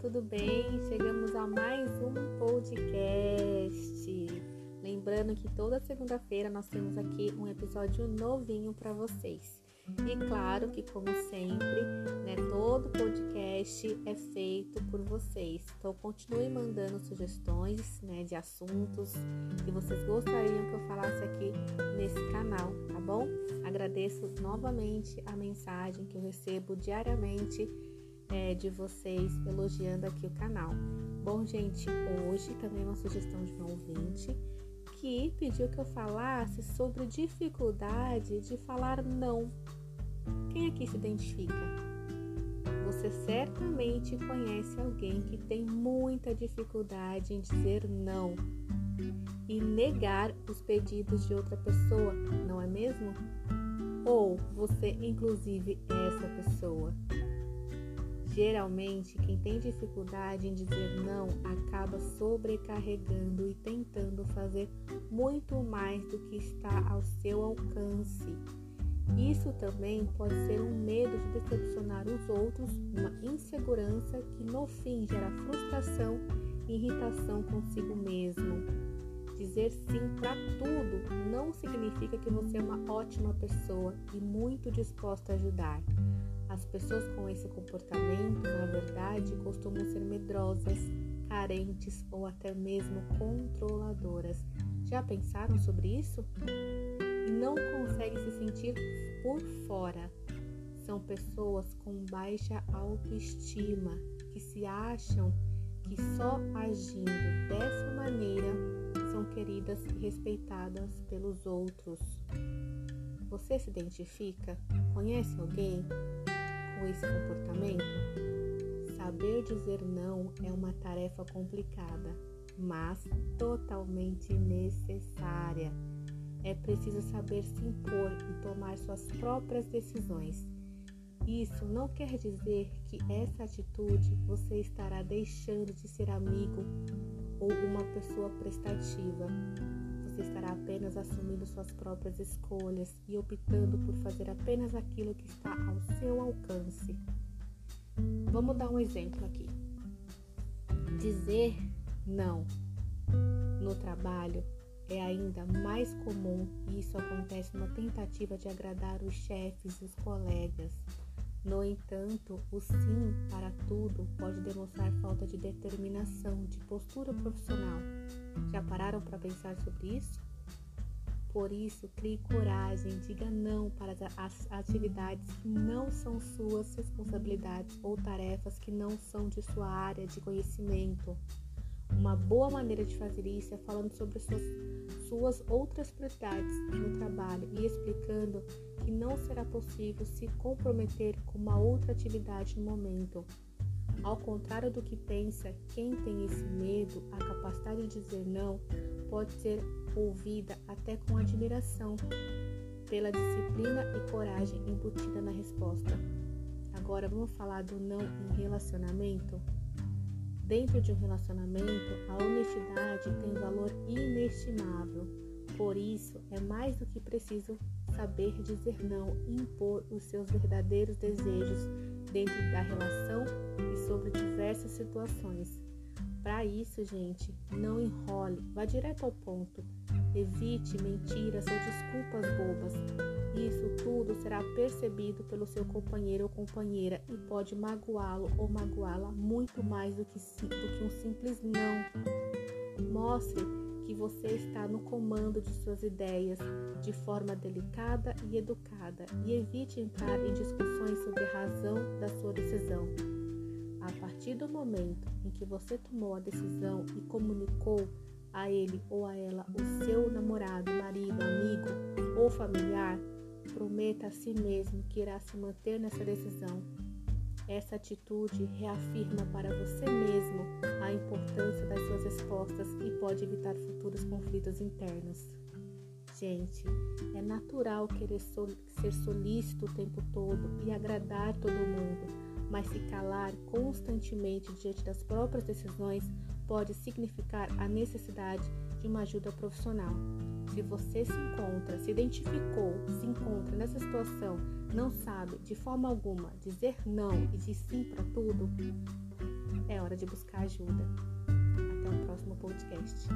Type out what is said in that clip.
tudo bem? Chegamos a mais um podcast. Lembrando que toda segunda-feira nós temos aqui um episódio novinho para vocês. E claro que, como sempre, né, todo podcast é feito por vocês. Então, continue mandando sugestões né, de assuntos que vocês gostariam que eu falasse aqui nesse canal, tá bom? Agradeço novamente a mensagem que eu recebo diariamente é, de vocês elogiando aqui o canal. Bom, gente, hoje também uma sugestão de um ouvinte que pediu que eu falasse sobre dificuldade de falar não. Quem aqui se identifica? Você certamente conhece alguém que tem muita dificuldade em dizer não e negar os pedidos de outra pessoa, não é mesmo? Ou você, inclusive, é essa pessoa? Geralmente, quem tem dificuldade em dizer não acaba sobrecarregando e tentando fazer muito mais do que está ao seu alcance. Isso também pode ser um medo de decepcionar os outros, uma insegurança que no fim gera frustração e irritação consigo mesmo. Dizer sim para tudo não significa que você é uma ótima pessoa e muito disposta a ajudar. As pessoas com esse comportamento, na verdade, costumam ser medrosas, carentes ou até mesmo controladoras. Já pensaram sobre isso? E não conseguem se sentir por fora. São pessoas com baixa autoestima que se acham que só agindo dessa maneira são queridas e respeitadas pelos outros. Você se identifica? Conhece alguém com esse comportamento? Saber dizer não é uma tarefa complicada, mas totalmente necessária. É preciso saber se impor e tomar suas próprias decisões. Isso não quer dizer que essa atitude você estará deixando de ser amigo ou uma pessoa prestativa. Você estará apenas assumindo suas próprias escolhas e optando por fazer apenas aquilo que está ao seu alcance. Vamos dar um exemplo aqui. Dizer não no trabalho é ainda mais comum e isso acontece numa tentativa de agradar os chefes e os colegas. No entanto, o sim para tudo pode demonstrar falta de determinação, de postura profissional. Já pararam para pensar sobre isso? Por isso, crie coragem, diga não para as atividades que não são suas responsabilidades ou tarefas que não são de sua área de conhecimento. Uma boa maneira de fazer isso é falando sobre suas, suas outras prioridades no trabalho e explicando que não será possível se comprometer com uma outra atividade no momento. Ao contrário do que pensa, quem tem esse medo, a capacidade de dizer não pode ser ouvida até com admiração pela disciplina e coragem embutida na resposta. Agora vamos falar do não em relacionamento? Dentro de um relacionamento, a honestidade tem valor inestimável. Por isso, é mais do que preciso saber dizer não e impor os seus verdadeiros desejos dentro da relação e sobre diversas situações. Para isso, gente, não enrole, vá direto ao ponto. Evite mentiras ou desculpas bobas. Isso tudo será percebido pelo seu companheiro ou companheira e pode magoá-lo ou magoá-la muito mais do que, do que um simples não. Mostre que você está no comando de suas ideias de forma delicada e educada e evite entrar em discussões sobre a razão da sua decisão. A partir do momento em que você tomou a decisão e comunicou a ele ou a ela, o seu namorado, marido, amigo ou familiar, prometa a si mesmo que irá se manter nessa decisão. Essa atitude reafirma para você mesmo a importância das suas respostas e pode evitar futuros conflitos internos. Gente, é natural querer sol ser solícito o tempo todo e agradar todo mundo, mas se calar constantemente diante das próprias decisões pode significar a necessidade de uma ajuda profissional. Se você se encontra, se identificou, se encontra nessa situação, não sabe de forma alguma dizer não e dizer sim para tudo, é hora de buscar ajuda. Até o próximo podcast.